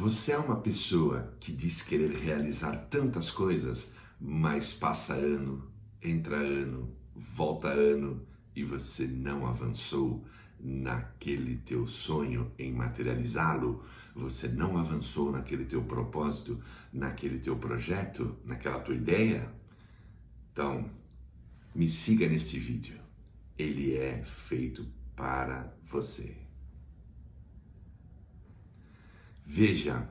Você é uma pessoa que diz querer realizar tantas coisas, mas passa ano, entra ano, volta ano e você não avançou naquele teu sonho em materializá-lo, você não avançou naquele teu propósito, naquele teu projeto, naquela tua ideia? Então, me siga neste vídeo. Ele é feito para você. Veja,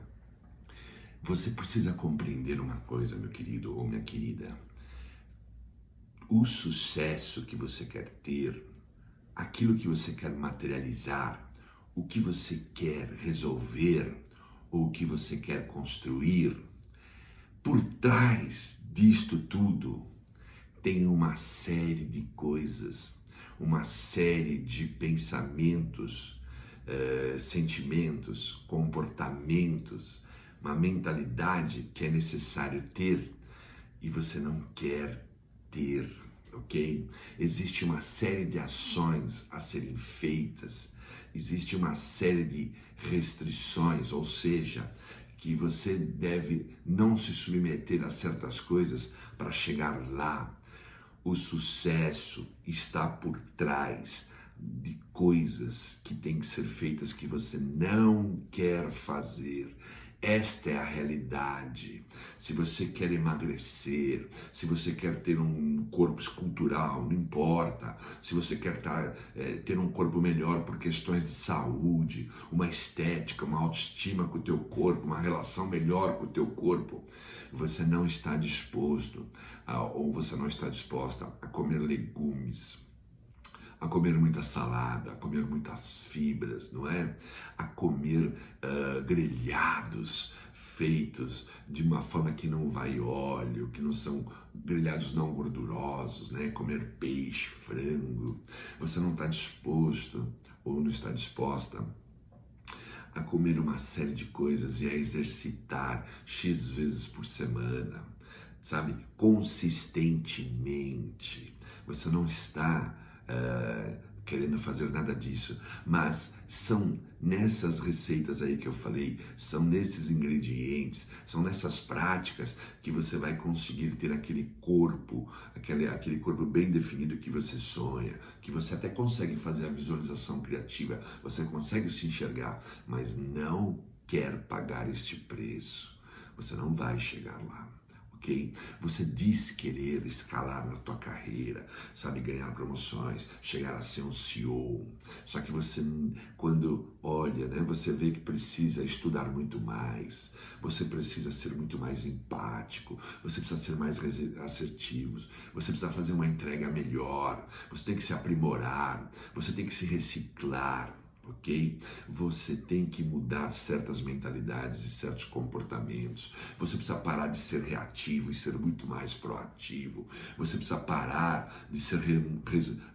você precisa compreender uma coisa, meu querido ou minha querida. O sucesso que você quer ter, aquilo que você quer materializar, o que você quer resolver ou o que você quer construir, por trás disto tudo tem uma série de coisas, uma série de pensamentos, uh, sentimentos, comportamentos, uma mentalidade que é necessário ter e você não quer ter, ok? Existe uma série de ações a serem feitas, existe uma série de restrições, ou seja, que você deve não se submeter a certas coisas para chegar lá. O sucesso está por trás de coisas que têm que ser feitas que você não quer fazer. Esta é a realidade. Se você quer emagrecer, se você quer ter um corpo escultural, não importa. Se você quer tar, tá, é, ter um corpo melhor por questões de saúde, uma estética, uma autoestima com o teu corpo, uma relação melhor com o teu corpo, você não está disposto a, ou você não está disposta a comer legumes a comer muita salada, a comer muitas fibras, não é? A comer uh, grelhados feitos de uma forma que não vai óleo, que não são grelhados não gordurosos, né? Comer peixe, frango. Você não está disposto ou não está disposta a comer uma série de coisas e a exercitar X vezes por semana, sabe? Consistentemente. Você não está uh, querendo fazer nada disso, mas são nessas receitas aí que eu falei, são nesses ingredientes, são nessas práticas que você vai conseguir ter aquele corpo, aquele, aquele corpo bem definido que você sonha, que você até consegue fazer a visualização criativa, você consegue se enxergar, mas não quer pagar este preço. Você não vai chegar lá ok? Você diz querer escalar na tua carreira, sabe, ganhar promoções, chegar a ser um CEO. Só que você, quando olha, né, você vê que precisa estudar muito mais, você precisa ser muito mais empático, você precisa ser mais assertivo, você precisa fazer uma entrega melhor, você tem que se aprimorar, você tem que se reciclar ok? Você tem que mudar certas mentalidades e certos comportamentos. Você precisa parar de ser reativo e ser muito mais proativo. Você precisa parar de ser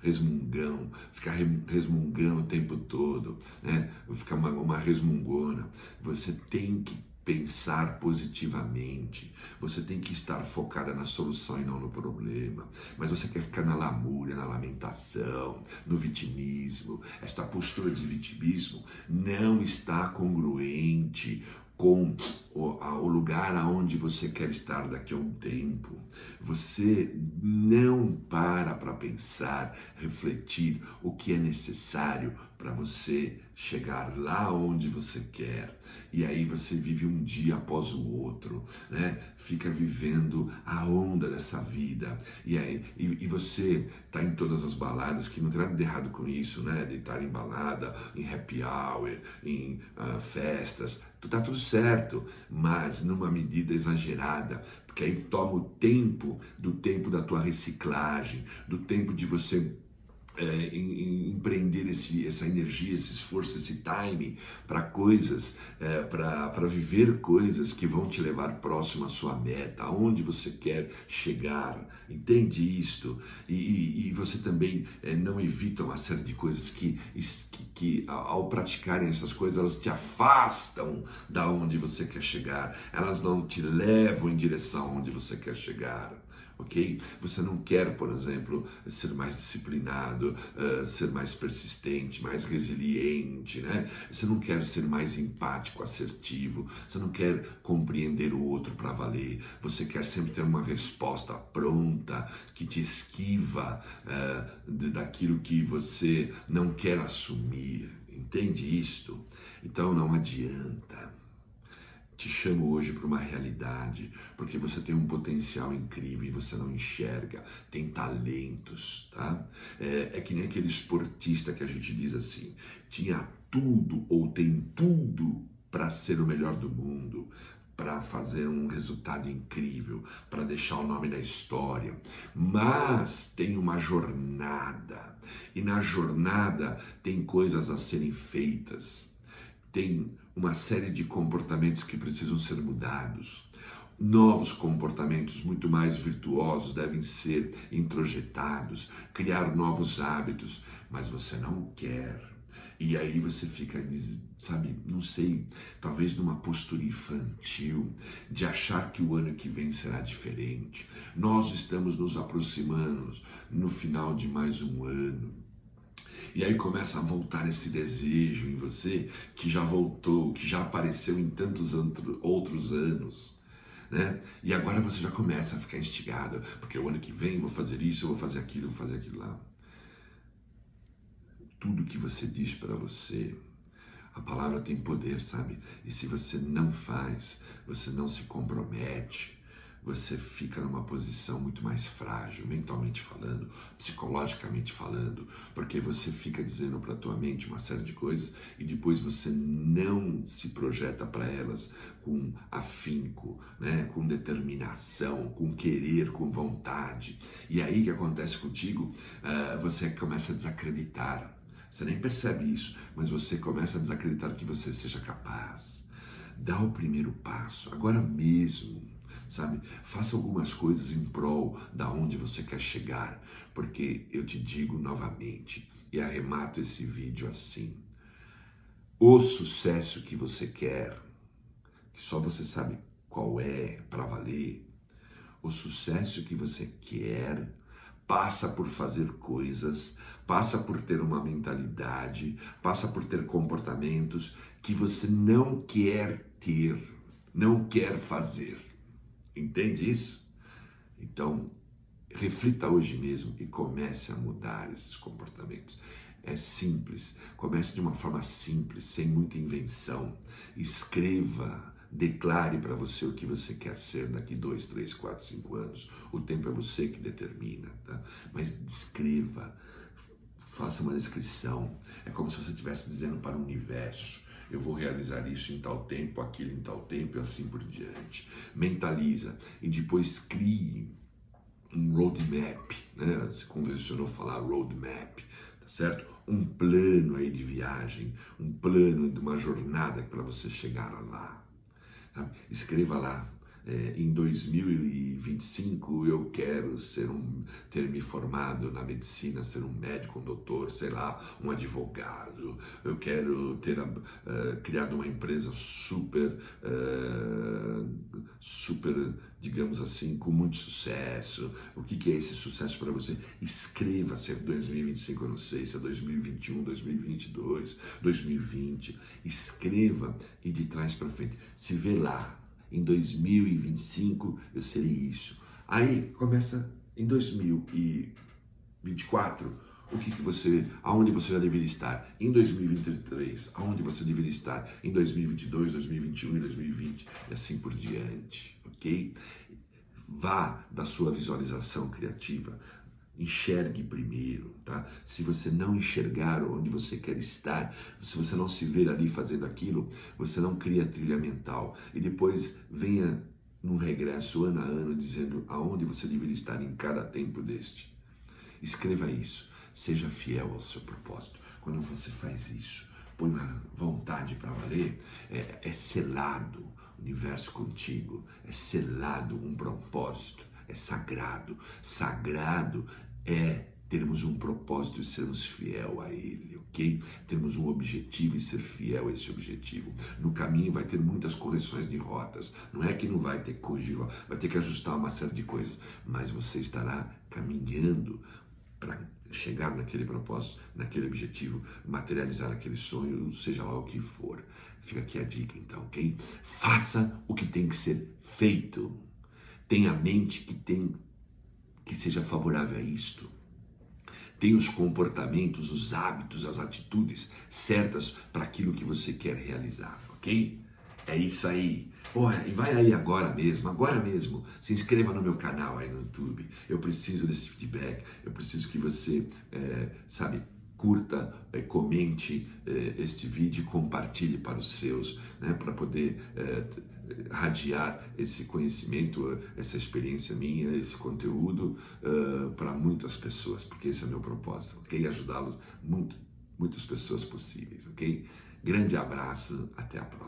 resmungão, ficar resmungando o tempo todo, né? Ficar uma, uma resmungona. Você tem que pensar positivamente. Você tem que estar focada na solução e não no problema. Mas você quer ficar na lamúria, na lamentação, no vitimismo. Esta postura de vitimismo não está congruente com o, lugar aonde você quer estar daqui a um tempo. Você não para para pensar, refletir o que é necessário para você chegar lá onde você quer. E aí você vive um dia após o outro, né? Fica vivendo a onda dessa vida. E aí e, e você tá em todas as baladas, que não tem nada de errado com isso, né? De estar em balada, em happy hour, em uh, festas, tá tudo certo, mas numa medida exagerada, porque aí toma o tempo do tempo da tua reciclagem, do tempo de você é, em, em, empreender esse, essa energia, esse esforço, esse time para coisas, é, para viver coisas que vão te levar próximo à sua meta, aonde você quer chegar, entende isto? E, e, e você também é, não evita uma série de coisas que, que, que, ao praticarem essas coisas, elas te afastam da onde você quer chegar, elas não te levam em direção aonde você quer chegar ok? Você não quer, por exemplo, ser mais disciplinado, uh, ser mais persistente, mais resiliente, né? Você não quer ser mais empático, assertivo, você não quer compreender o outro para valer, você quer sempre ter uma resposta pronta que te esquiva uh, daquilo que você não quer assumir. Entende isto? Então não adianta te chamo hoje para uma realidade, porque você tem um potencial incrível e você não enxerga, tem talentos, tá? É, é que nem aquele esportista que a gente diz assim, tinha tudo ou tem tudo para ser o melhor do mundo, para fazer um resultado incrível, para deixar o nome na história, mas tem uma jornada e na jornada tem coisas a serem feitas tem uma série de comportamentos que precisam ser mudados. Novos comportamentos muito mais virtuosos devem ser introjetados, criar novos hábitos, mas você não quer. E aí você fica, sabe, não sei, talvez numa postura infantil, de achar que o ano que vem será diferente. Nós estamos nos aproximando no final de mais um ano. E aí começa a voltar esse desejo em você que já voltou, que já apareceu em tantos outros anos. Né? E agora você já começa a ficar instigado, porque o ano que vem vou fazer isso, vou fazer aquilo, vou fazer aquilo lá. Tudo que você diz para você, a palavra tem poder, sabe? E se você não faz, você não se compromete, você fica numa posição muito mais frágil, mentalmente falando, psicologicamente falando, porque você fica dizendo para a tua mente uma série de coisas e depois você não se projeta para elas com afinco, né, com determinação, com querer, com vontade. E aí o que acontece contigo? Uh, você começa a desacreditar. Você nem percebe isso, mas você começa a desacreditar que você seja capaz. Dá o primeiro passo, agora mesmo sabe? Faça algumas coisas em prol da onde você quer chegar, porque eu te digo novamente e arremato esse vídeo assim: o sucesso que você quer, que só você sabe qual é para valer, o sucesso que você quer passa por fazer coisas, passa por ter uma mentalidade, passa por ter comportamentos que você não quer ter, não quer fazer. Entende isso? Então, reflita hoje mesmo e comece a mudar esses comportamentos. É simples, comece de uma forma simples, sem muita invenção. Escreva, declare para você o que você quer ser daqui dois, três, quatro, cinco anos. O tempo é você que determina, tá? Mas escreva, faça uma descrição. É como se você estivesse dizendo para o universo eu vou realizar isso em tal tempo, aquilo em tal tempo e assim por diante. Mentaliza e depois crie um roadmap, né? Se convencionou falar roadmap, tá certo? Um plano aí de viagem, um plano de uma jornada para você chegar lá. Escreva lá é, em 2025 eu quero ser um, ter me formado na medicina, ser um médico, um doutor, sei lá, um advogado. Eu quero ter uh, criado uma empresa super, uh, super, digamos assim, com muito sucesso. O que, que é esse sucesso para você? Escreva se é 2025, eu não sei, se é 2021, 2022, 2020. Escreva e de trás para frente. Se vê lá em 2025 eu serei isso. Aí começa em 2024, o que, que você, aonde você já deveria estar em 2023, aonde você deveria estar em 2022, 2021 e 2020 e assim por diante, ok? Vá da sua visualização criativa, Enxergue primeiro, tá? Se você não enxergar onde você quer estar, se você não se ver ali fazendo aquilo, você não cria trilha mental. E depois venha num regresso ano a ano dizendo aonde você deveria estar em cada tempo deste. Escreva isso. Seja fiel ao seu propósito. Quando você faz isso, põe uma vontade para valer, é, é selado o universo contigo, é selado um propósito é sagrado. Sagrado é termos um propósito e sermos fiel a Ele, ok? Temos um objetivo e ser fiel a esse objetivo. No caminho vai ter muitas correções de rotas. Não é que não vai ter corrigir, vai ter que ajustar uma série de coisas, mas você estará caminhando para chegar naquele propósito, naquele objetivo, materializar aquele sonho, seja lá o que for. Fica aqui a dica então, ok? Faça o que tem que ser feito. Tenha a mente que tem que seja favorável a isto. Tenha os comportamentos, os hábitos, as atitudes certas para aquilo que você quer realizar, ok? É isso aí. Olha, e vai aí agora mesmo, agora mesmo, se inscreva no meu canal aí no YouTube. Eu preciso desse feedback, eu preciso que você, é, sabe, curta, é, comente é, este vídeo, compartilhe para os seus, né, para poder radiar esse conhecimento, essa experiência minha, esse conteúdo uh, para muitas pessoas, porque esse é meu propósito, ok? Ajudá-los muito, muitas pessoas possíveis, ok? Grande abraço, até a próxima.